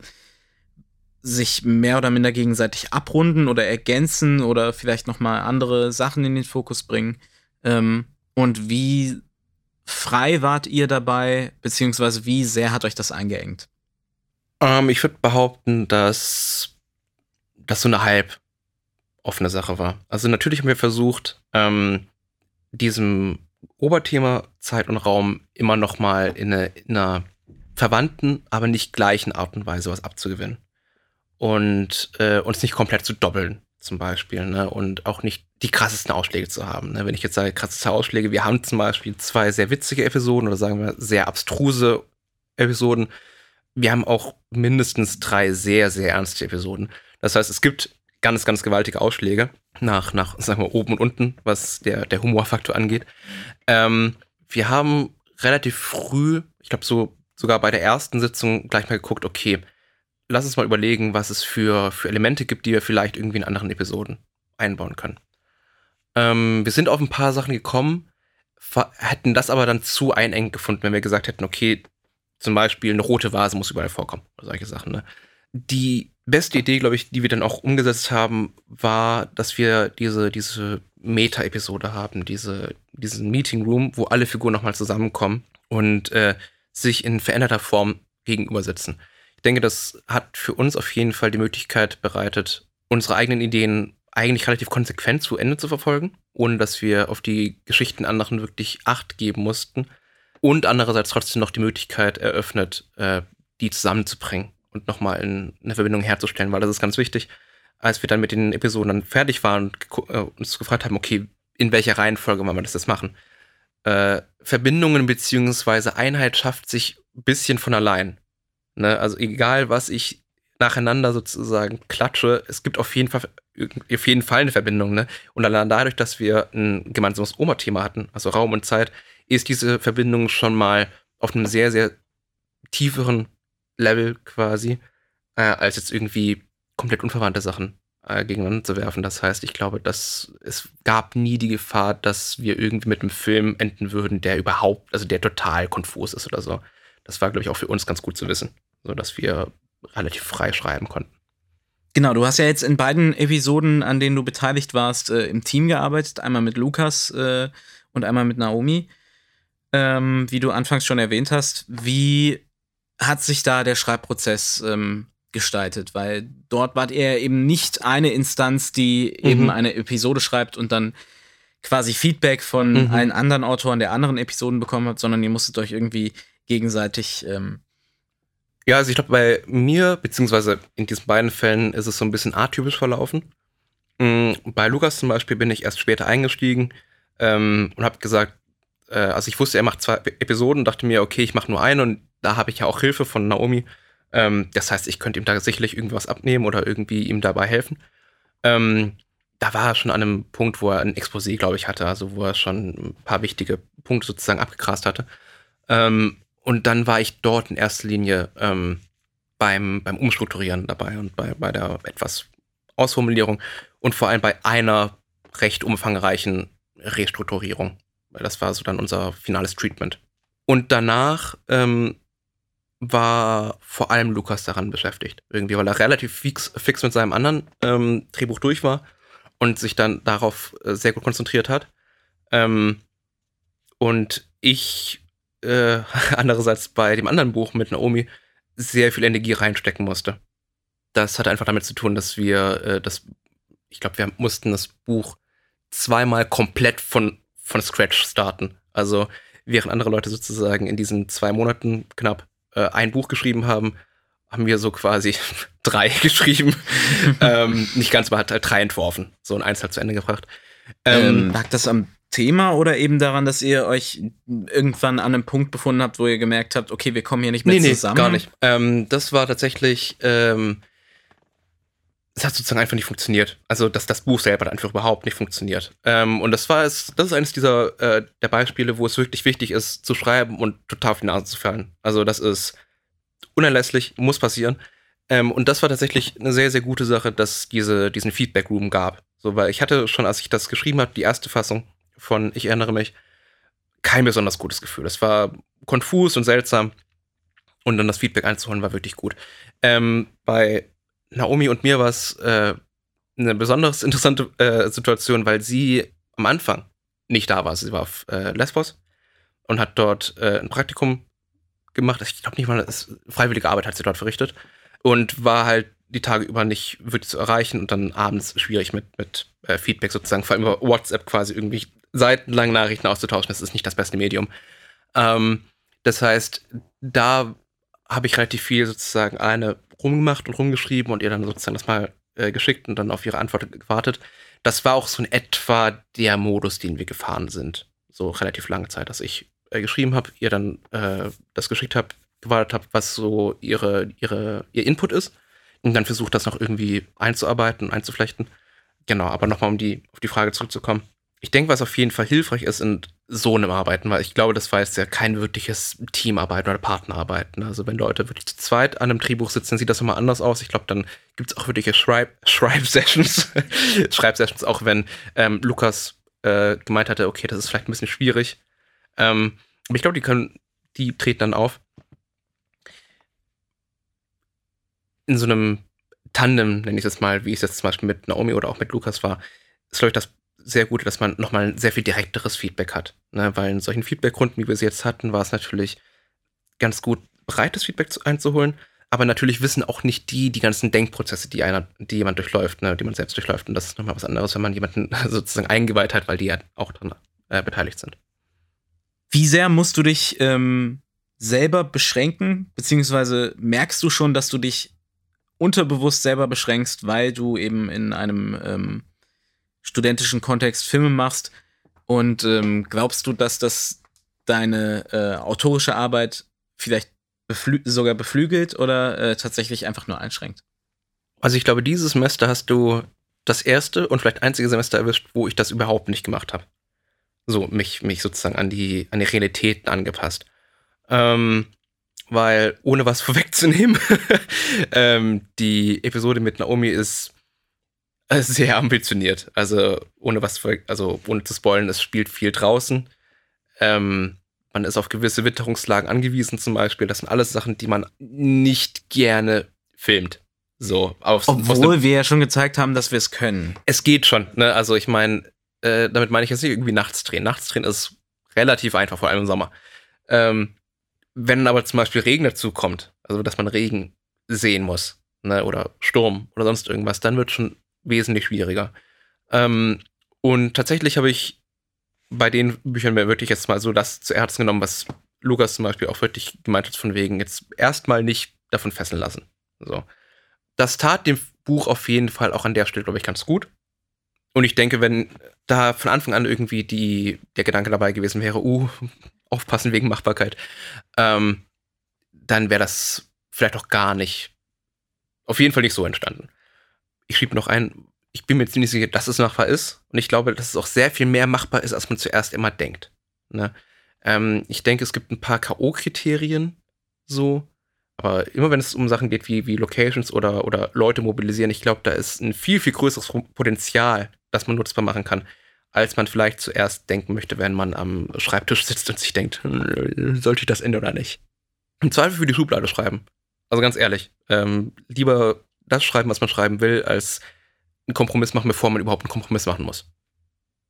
sich mehr oder minder gegenseitig abrunden oder ergänzen oder vielleicht noch mal andere Sachen in den Fokus bringen? Ähm, und wie frei wart ihr dabei, beziehungsweise wie sehr hat euch das eingeengt? Ähm, ich würde behaupten, dass das so eine halb offene Sache war. Also natürlich haben wir versucht, ähm, diesem Oberthema Zeit und Raum immer noch mal in, eine, in einer verwandten, aber nicht gleichen Art und Weise was abzugewinnen. Und äh, uns nicht komplett zu doppeln, zum Beispiel. Ne? Und auch nicht die krassesten Ausschläge zu haben. Ne? Wenn ich jetzt sage, krasseste Ausschläge, wir haben zum Beispiel zwei sehr witzige Episoden oder sagen wir sehr abstruse Episoden. wir haben auch mindestens drei sehr, sehr ernste Episoden. Das heißt, es gibt ganz, ganz gewaltige Ausschläge nach, nach sagen wir, oben und unten, was der, der Humorfaktor angeht. Ähm, wir haben relativ früh, ich glaube so sogar bei der ersten Sitzung gleich mal geguckt, okay, lass uns mal überlegen, was es für, für Elemente gibt, die wir vielleicht irgendwie in anderen Episoden einbauen können. Ähm, wir sind auf ein paar Sachen gekommen, hätten das aber dann zu einengt gefunden, wenn wir gesagt hätten, okay, zum Beispiel eine rote Vase muss überall vorkommen, solche Sachen. Ne? Die beste Idee, glaube ich, die wir dann auch umgesetzt haben, war, dass wir diese, diese Meta-Episode haben, diese, diesen Meeting Room, wo alle Figuren nochmal zusammenkommen und äh, sich in veränderter Form gegenüber sitzen. Ich denke, das hat für uns auf jeden Fall die Möglichkeit bereitet, unsere eigenen Ideen eigentlich relativ konsequent zu Ende zu verfolgen, ohne dass wir auf die Geschichten anderen wirklich Acht geben mussten. Und andererseits trotzdem noch die Möglichkeit eröffnet, äh, die zusammenzubringen und nochmal eine Verbindung herzustellen, weil das ist ganz wichtig. Als wir dann mit den Episoden dann fertig waren und äh, uns gefragt haben, okay, in welcher Reihenfolge wollen wir das jetzt machen? Äh, Verbindungen beziehungsweise Einheit schafft sich ein bisschen von allein. Ne? Also egal, was ich nacheinander sozusagen klatsche, es gibt auf jeden Fall, auf jeden Fall eine Verbindung. Ne? Und allein dadurch, dass wir ein gemeinsames Oma-Thema hatten, also Raum und Zeit, ist diese Verbindung schon mal auf einem sehr, sehr tieferen Level quasi, äh, als jetzt irgendwie komplett unverwandte Sachen äh, gegeneinander zu werfen. Das heißt, ich glaube, dass es gab nie die Gefahr, dass wir irgendwie mit einem Film enden würden, der überhaupt, also der total konfus ist oder so. Das war, glaube ich, auch für uns ganz gut zu wissen, so dass wir relativ frei schreiben konnten. Genau, du hast ja jetzt in beiden Episoden, an denen du beteiligt warst, äh, im Team gearbeitet. Einmal mit Lukas äh, und einmal mit Naomi. Ähm, wie du anfangs schon erwähnt hast, wie hat sich da der Schreibprozess ähm, gestaltet? Weil dort wart ihr eben nicht eine Instanz, die mhm. eben eine Episode schreibt und dann quasi Feedback von mhm. allen anderen Autoren der anderen Episoden bekommen habt, sondern ihr musstet euch irgendwie gegenseitig. Ähm ja, also ich glaube, bei mir, beziehungsweise in diesen beiden Fällen ist es so ein bisschen atypisch verlaufen. Mhm, bei Lukas zum Beispiel bin ich erst später eingestiegen ähm, und habe gesagt, äh, also ich wusste, er macht zwei Episoden, dachte mir, okay, ich mache nur eine und da habe ich ja auch Hilfe von Naomi. Ähm, das heißt, ich könnte ihm da sicherlich irgendwas abnehmen oder irgendwie ihm dabei helfen. Ähm, da war er schon an einem Punkt, wo er ein Exposé, glaube ich, hatte, also wo er schon ein paar wichtige Punkte sozusagen abgegrast hatte. Ähm, und dann war ich dort in erster Linie ähm, beim, beim Umstrukturieren dabei und bei, bei der etwas Ausformulierung und vor allem bei einer recht umfangreichen Restrukturierung. Weil das war so dann unser finales Treatment. Und danach ähm, war vor allem Lukas daran beschäftigt. Irgendwie, weil er relativ fix, fix mit seinem anderen ähm, Drehbuch durch war und sich dann darauf äh, sehr gut konzentriert hat. Ähm, und ich äh, andererseits bei dem anderen Buch mit Naomi sehr viel Energie reinstecken musste. Das hatte einfach damit zu tun, dass wir äh, das, ich glaube, wir mussten das Buch zweimal komplett von, von Scratch starten. Also während andere Leute sozusagen in diesen zwei Monaten knapp äh, ein Buch geschrieben haben, haben wir so quasi drei geschrieben. ähm, nicht ganz, aber hat halt drei entworfen. So ein eins halt zu Ende gebracht. Ähm, ähm, lag das am Thema oder eben daran, dass ihr euch irgendwann an einem Punkt befunden habt, wo ihr gemerkt habt, okay, wir kommen hier nicht mehr nee, zusammen? Nee, gar nicht. Ähm, das war tatsächlich, ähm, es hat sozusagen einfach nicht funktioniert. Also dass das Buch selber hat einfach überhaupt nicht funktioniert. Ähm, und das war es, das ist eines dieser äh, der Beispiele, wo es wirklich wichtig ist, zu schreiben und total auf die Nase zu fallen. Also das ist unerlässlich, muss passieren. Ähm, und das war tatsächlich eine sehr, sehr gute Sache, dass es diese, diesen Feedback Room gab. So, weil ich hatte schon, als ich das geschrieben habe, die erste Fassung von Ich erinnere mich, kein besonders gutes Gefühl. Es war konfus und seltsam. Und dann das Feedback einzuholen war wirklich gut. Ähm, bei Naomi und mir war es äh, eine besonders interessante äh, Situation, weil sie am Anfang nicht da war. Sie war auf äh, Lesbos und hat dort äh, ein Praktikum gemacht. Ich glaube nicht mal, das freiwillige Arbeit hat sie dort verrichtet und war halt die Tage über nicht wirklich zu erreichen und dann abends schwierig mit, mit äh, Feedback sozusagen, vor allem über WhatsApp quasi irgendwie seitenlang Nachrichten auszutauschen. Das ist nicht das beste Medium. Ähm, das heißt, da habe ich relativ viel sozusagen eine rumgemacht und rumgeschrieben und ihr dann sozusagen das mal äh, geschickt und dann auf ihre Antwort gewartet. Das war auch so in etwa der Modus, den wir gefahren sind. So relativ lange Zeit, dass ich äh, geschrieben habe, ihr dann äh, das geschickt habe, gewartet habe, was so ihre, ihre, ihr Input ist. Und dann versucht, das noch irgendwie einzuarbeiten, einzuflechten. Genau, aber nochmal, um die, auf die Frage zurückzukommen. Ich denke, was auf jeden Fall hilfreich ist in so einem Arbeiten, weil ich glaube, das war jetzt ja kein wirkliches Teamarbeiten oder Partnerarbeiten. Also wenn Leute wirklich zu zweit an einem Drehbuch sitzen, sieht das nochmal anders aus. Ich glaube, dann gibt es auch wirkliche Schreib-Sessions. Schreib-Sessions, auch wenn ähm, Lukas äh, gemeint hatte, okay, das ist vielleicht ein bisschen schwierig. Ähm, aber ich glaube, die können, die treten dann auf. In so einem Tandem, nenne ich es mal, wie es jetzt zum Beispiel mit Naomi oder auch mit Lukas war, ist, glaube ich, das sehr gut, dass man nochmal ein sehr viel direkteres Feedback hat. Ne? Weil in solchen Feedbackrunden, wie wir sie jetzt hatten, war es natürlich ganz gut, breites Feedback einzuholen. Aber natürlich wissen auch nicht die die ganzen Denkprozesse, die einer, die jemand durchläuft, ne, die man selbst durchläuft. Und das ist nochmal was anderes, wenn man jemanden sozusagen eingeweiht hat, weil die ja auch daran äh, beteiligt sind. Wie sehr musst du dich ähm, selber beschränken, beziehungsweise merkst du schon, dass du dich unterbewusst selber beschränkst, weil du eben in einem ähm, studentischen Kontext Filme machst und ähm, glaubst du, dass das deine äh, autorische Arbeit vielleicht beflü sogar beflügelt oder äh, tatsächlich einfach nur einschränkt? Also ich glaube, dieses Semester hast du das erste und vielleicht einzige Semester erwischt, wo ich das überhaupt nicht gemacht habe. So, mich, mich sozusagen an die, an die Realitäten angepasst. Ähm, weil, ohne was vorwegzunehmen, ähm, die Episode mit Naomi ist sehr ambitioniert. Also, ohne was, also ohne zu spoilen, es spielt viel draußen. Ähm, man ist auf gewisse Witterungslagen angewiesen, zum Beispiel. Das sind alles Sachen, die man nicht gerne filmt. So, auf, Obwohl wir ja schon gezeigt haben, dass wir es können. Es geht schon, ne? Also ich meine, äh, damit meine ich jetzt nicht irgendwie nachts drehen. Nachts drehen ist relativ einfach, vor allem im Sommer. Ähm, wenn aber zum Beispiel Regen dazu kommt, also dass man Regen sehen muss, ne, oder Sturm oder sonst irgendwas, dann wird schon wesentlich schwieriger. Ähm, und tatsächlich habe ich bei den Büchern wirklich jetzt mal so das zu Herzen genommen, was Lukas zum Beispiel auch wirklich gemeint hat, von wegen jetzt erstmal nicht davon fesseln lassen. So. Das tat dem Buch auf jeden Fall auch an der Stelle, glaube ich, ganz gut. Und ich denke, wenn da von Anfang an irgendwie die, der Gedanke dabei gewesen wäre, uh, aufpassen wegen Machbarkeit, ähm, dann wäre das vielleicht auch gar nicht, auf jeden Fall nicht so entstanden. Ich schrieb noch ein, ich bin mir ziemlich sicher, dass es machbar ist. Und ich glaube, dass es auch sehr viel mehr machbar ist, als man zuerst immer denkt. Ne? Ähm, ich denke, es gibt ein paar K.O.-Kriterien so. Aber immer wenn es um Sachen geht wie, wie Locations oder, oder Leute mobilisieren, ich glaube, da ist ein viel, viel größeres Potenzial, das man nutzbar machen kann, als man vielleicht zuerst denken möchte, wenn man am Schreibtisch sitzt und sich denkt, hm, sollte ich das Ende oder nicht? Im Zweifel für die Schublade schreiben. Also ganz ehrlich, ähm, lieber das schreiben, was man schreiben will, als einen Kompromiss machen, bevor man überhaupt einen Kompromiss machen muss.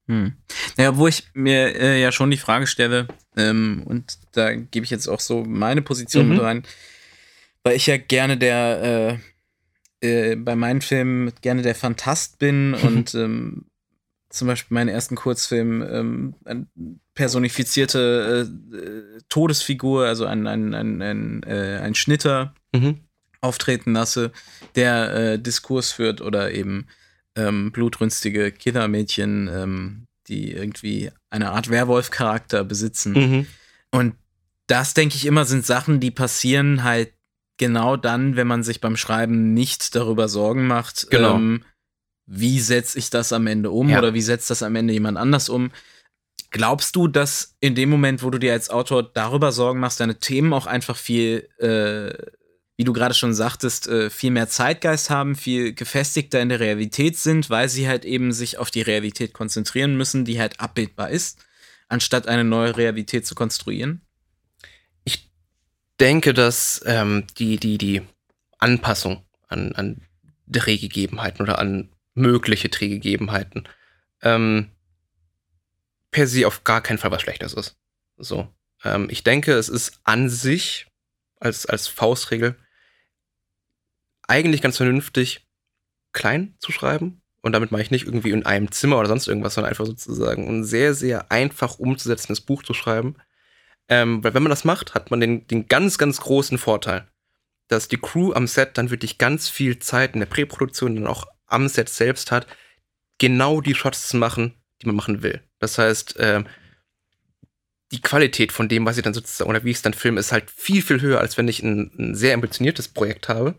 Hm. Naja, wo ich mir äh, ja schon die Frage stelle, ähm, und da gebe ich jetzt auch so meine Position mhm. mit rein, weil ich ja gerne der, äh, äh, bei meinen Filmen gerne der Fantast bin und ähm, zum Beispiel meinen ersten Kurzfilm ähm, eine personifizierte äh, Todesfigur, also ein, ein, ein, ein, äh, ein Schnitter mhm. Auftreten lasse, der äh, Diskurs führt oder eben ähm, blutrünstige Killermädchen, ähm, die irgendwie eine Art Werwolf-Charakter besitzen. Mhm. Und das, denke ich immer, sind Sachen, die passieren halt genau dann, wenn man sich beim Schreiben nicht darüber Sorgen macht, genau. ähm, wie setze ich das am Ende um ja. oder wie setzt das am Ende jemand anders um. Glaubst du, dass in dem Moment, wo du dir als Autor darüber Sorgen machst, deine Themen auch einfach viel äh, wie du gerade schon sagtest, äh, viel mehr Zeitgeist haben, viel gefestigter in der Realität sind, weil sie halt eben sich auf die Realität konzentrieren müssen, die halt abbildbar ist, anstatt eine neue Realität zu konstruieren? Ich denke, dass ähm, die, die, die Anpassung an, an Drehgegebenheiten oder an mögliche Drehgegebenheiten ähm, per se auf gar keinen Fall was Schlechtes ist. So. Ähm, ich denke, es ist an sich als, als Faustregel eigentlich ganz vernünftig klein zu schreiben. Und damit mache ich nicht irgendwie in einem Zimmer oder sonst irgendwas, sondern einfach sozusagen ein sehr, sehr einfach umzusetzendes Buch zu schreiben. Ähm, weil wenn man das macht, hat man den, den ganz, ganz großen Vorteil, dass die Crew am Set dann wirklich ganz viel Zeit in der Präproduktion und auch am Set selbst hat, genau die Shots zu machen, die man machen will. Das heißt, äh, die Qualität von dem, was ich dann sozusagen, oder wie ich es dann filme, ist halt viel, viel höher, als wenn ich ein, ein sehr ambitioniertes Projekt habe,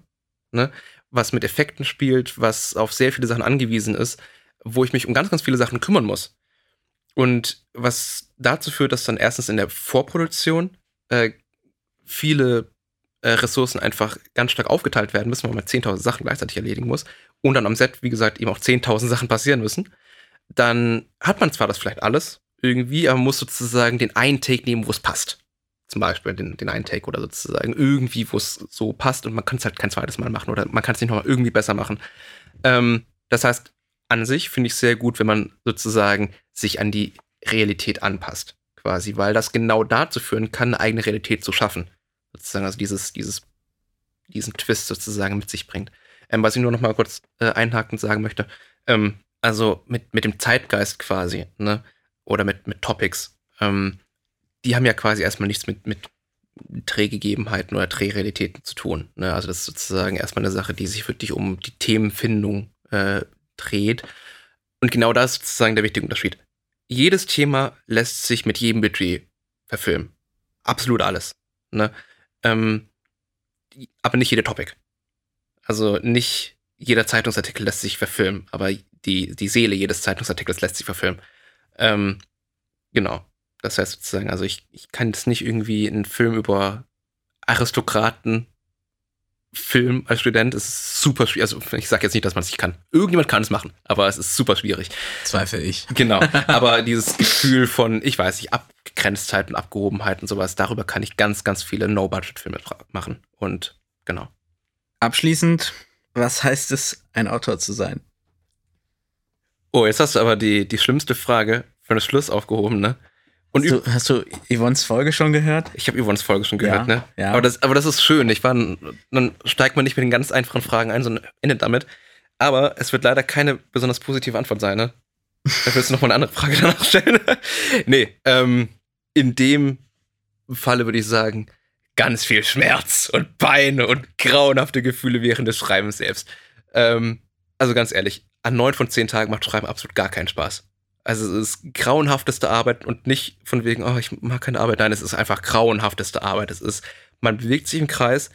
ne? was mit Effekten spielt, was auf sehr viele Sachen angewiesen ist, wo ich mich um ganz, ganz viele Sachen kümmern muss. Und was dazu führt, dass dann erstens in der Vorproduktion äh, viele äh, Ressourcen einfach ganz stark aufgeteilt werden müssen, weil man 10.000 Sachen gleichzeitig erledigen muss und dann am Set, wie gesagt, eben auch 10.000 Sachen passieren müssen, dann hat man zwar das vielleicht alles irgendwie, aber man muss sozusagen den einen Take nehmen, wo es passt. Zum Beispiel den, den einen Take oder sozusagen irgendwie, wo es so passt und man kann es halt kein zweites Mal machen oder man kann es nicht nochmal irgendwie besser machen. Ähm, das heißt, an sich finde ich sehr gut, wenn man sozusagen sich an die Realität anpasst, quasi, weil das genau dazu führen kann, eine eigene Realität zu schaffen. Sozusagen, also dieses, dieses, diesen Twist sozusagen mit sich bringt. Ähm, was ich nur noch mal kurz äh, einhakend sagen möchte, ähm, also mit, mit dem Zeitgeist quasi, ne? Oder mit, mit Topics, ähm, die haben ja quasi erstmal nichts mit, mit Drehgegebenheiten oder Drehrealitäten zu tun. Ne? Also das ist sozusagen erstmal eine Sache, die sich wirklich um die Themenfindung äh, dreht. Und genau das ist sozusagen der wichtige Unterschied. Jedes Thema lässt sich mit jedem Budget verfilmen. Absolut alles. Ne? Ähm, aber nicht jede Topic. Also nicht jeder Zeitungsartikel lässt sich verfilmen, aber die, die Seele jedes Zeitungsartikels lässt sich verfilmen. Ähm, genau. Das heißt sozusagen, also ich, ich kann jetzt nicht irgendwie einen Film über Aristokraten Film als Student ist super schwierig. Also ich sage jetzt nicht, dass man es nicht kann. Irgendjemand kann es machen, aber es ist super schwierig. Zweifel ich. Genau. Aber dieses Gefühl von, ich weiß nicht, Abgrenztheit und Abgehobenheit und sowas, darüber kann ich ganz, ganz viele No-Budget-Filme machen. Und genau. Abschließend, was heißt es, ein Autor zu sein? Oh, jetzt hast du aber die, die schlimmste Frage für den Schluss aufgehoben, ne? Und hast, du, hast du Yvonnes Folge schon gehört? Ich habe Yvonnes Folge schon gehört, ja, ne? Ja. Aber, das, aber das ist schön. Ich war, dann steigt man nicht mit den ganz einfachen Fragen ein, sondern endet damit. Aber es wird leider keine besonders positive Antwort sein, ne? Da willst du noch mal eine andere Frage danach stellen. nee, ähm, in dem Falle würde ich sagen, ganz viel Schmerz und Beine und grauenhafte Gefühle während des Schreibens selbst. Ähm, also ganz ehrlich, an neun von zehn Tagen macht Schreiben absolut gar keinen Spaß. Also es ist grauenhafteste Arbeit und nicht von wegen, oh, ich mag keine Arbeit. Nein, es ist einfach grauenhafteste Arbeit. Es ist, man bewegt sich im Kreis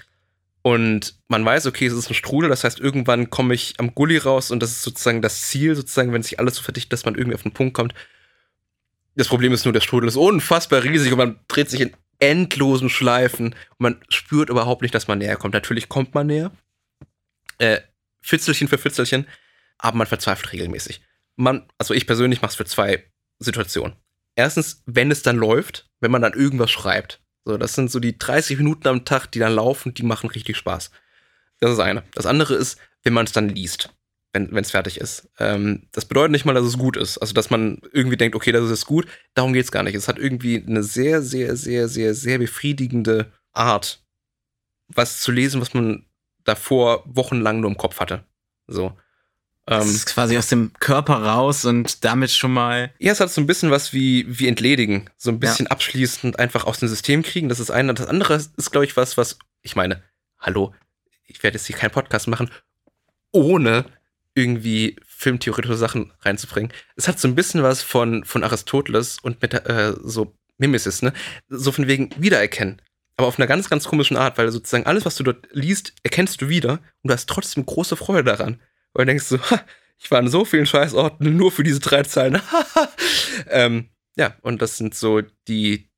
und man weiß, okay, es ist ein Strudel. Das heißt, irgendwann komme ich am Gully raus und das ist sozusagen das Ziel, sozusagen, wenn sich alles so verdichtet, dass man irgendwie auf den Punkt kommt. Das Problem ist nur, der Strudel ist unfassbar riesig und man dreht sich in endlosen Schleifen und man spürt überhaupt nicht, dass man näher kommt. Natürlich kommt man näher, äh, Fitzelchen für Fitzelchen, aber man verzweifelt regelmäßig man, also ich persönlich mache es für zwei Situationen. Erstens, wenn es dann läuft, wenn man dann irgendwas schreibt. So, das sind so die 30 Minuten am Tag, die dann laufen, die machen richtig Spaß. Das ist eine. Das andere ist, wenn man es dann liest, wenn es fertig ist. Ähm, das bedeutet nicht mal, dass es gut ist. Also, dass man irgendwie denkt, okay, das ist gut. Darum geht es gar nicht. Es hat irgendwie eine sehr, sehr, sehr, sehr, sehr befriedigende Art, was zu lesen, was man davor wochenlang nur im Kopf hatte. So. Das ähm, ist quasi aus dem Körper raus und damit schon mal. Ja, es hat so ein bisschen was wie, wie entledigen. So ein bisschen ja. abschließend einfach aus dem System kriegen. Das ist eine. Das andere ist, glaube ich, was, was. Ich meine, hallo, ich werde jetzt hier keinen Podcast machen, ohne irgendwie filmtheoretische Sachen reinzubringen. Es hat so ein bisschen was von, von Aristoteles und mit äh, so Mimesis, ne? So von wegen Wiedererkennen. Aber auf einer ganz, ganz komischen Art, weil sozusagen alles, was du dort liest, erkennst du wieder und du hast trotzdem große Freude daran. Und denkst so, ha, ich war an so vielen Scheißorten nur für diese drei Zeilen. ähm, ja, und das sind so die,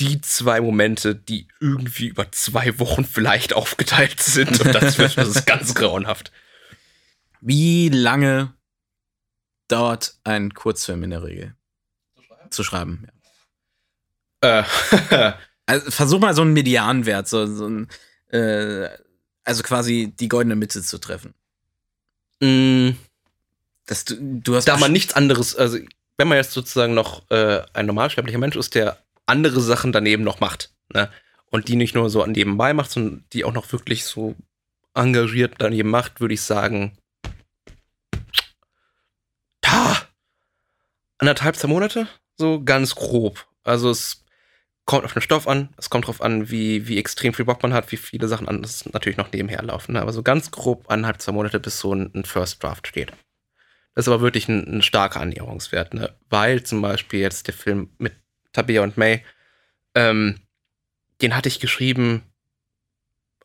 die zwei Momente, die irgendwie über zwei Wochen vielleicht aufgeteilt sind. Und dazwischen ist es ganz grauenhaft. Wie lange dauert ein Kurzfilm in der Regel? Zu schreiben. Zu schreiben ja. Äh. also versuch mal so einen Medianwert, so, so ein, äh, also quasi die goldene Mitte zu treffen. Mm, das, du, du hast da man nichts anderes, also wenn man jetzt sozusagen noch äh, ein normalsterblicher Mensch ist, der andere Sachen daneben noch macht, ne? Und die nicht nur so nebenbei macht, sondern die auch noch wirklich so engagiert daneben macht, würde ich sagen, ta, anderthalb, zwei Monate, so ganz grob. Also es kommt auf den Stoff an, es kommt darauf an, wie, wie extrem viel Bock man hat, wie viele Sachen anders natürlich noch nebenher laufen. Ne? Aber so ganz grob anderthalb, zwei Monate, bis so ein, ein First Draft steht. Das ist aber wirklich ein, ein starker Annäherungswert, ne? weil zum Beispiel jetzt der Film mit Tabea und May. Ähm, den hatte ich geschrieben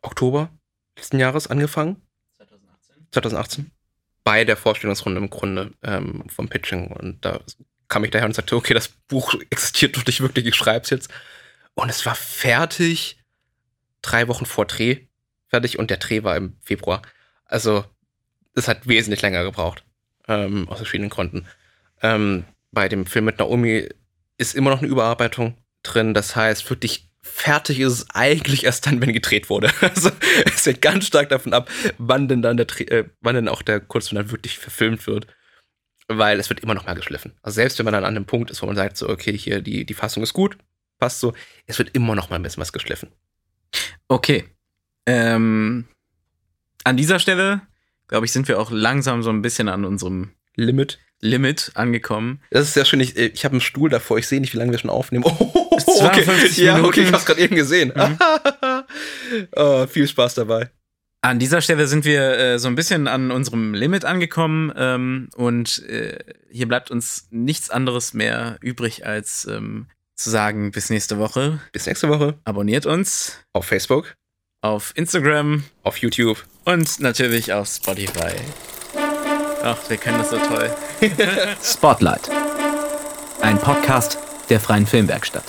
Oktober letzten Jahres angefangen. 2018. 2018. Bei der Vorstellungsrunde im Grunde ähm, vom Pitching. Und da kam ich daher und sagte, okay, das Buch existiert doch nicht wirklich, ich schreibe es jetzt. Und es war fertig, drei Wochen vor Dreh fertig und der Dreh war im Februar. Also es hat wesentlich länger gebraucht, ähm, aus verschiedenen Gründen. Ähm, bei dem Film mit Naomi ist immer noch eine Überarbeitung drin. Das heißt, wirklich fertig ist es eigentlich erst dann, wenn gedreht wurde. Also es hängt ganz stark davon ab, wann denn dann der, äh, wann denn auch der Kurzfilm dann wirklich verfilmt wird. Weil es wird immer noch mal geschliffen. Also selbst wenn man dann an dem Punkt ist, wo man sagt, so, okay, hier, die, die Fassung ist gut, passt so, es wird immer noch mal ein bisschen was geschliffen. Okay. Ähm, an dieser Stelle, glaube ich, sind wir auch langsam so ein bisschen an unserem Limit. Limit angekommen. Das ist sehr schön. Ich, ich habe einen Stuhl davor. Ich sehe nicht, wie lange wir schon aufnehmen. Oh, 52 Ja, okay, ich hab's gerade eben gesehen. Mhm. oh, viel Spaß dabei. An dieser Stelle sind wir äh, so ein bisschen an unserem Limit angekommen ähm, und äh, hier bleibt uns nichts anderes mehr übrig, als ähm, zu sagen, bis nächste Woche. Bis nächste Woche. Abonniert uns Auf Facebook, auf Instagram auf YouTube. und natürlich auf Spotify. Ach, wir können das so toll. Spotlight. Ein Podcast der Freien Filmwerkstatt.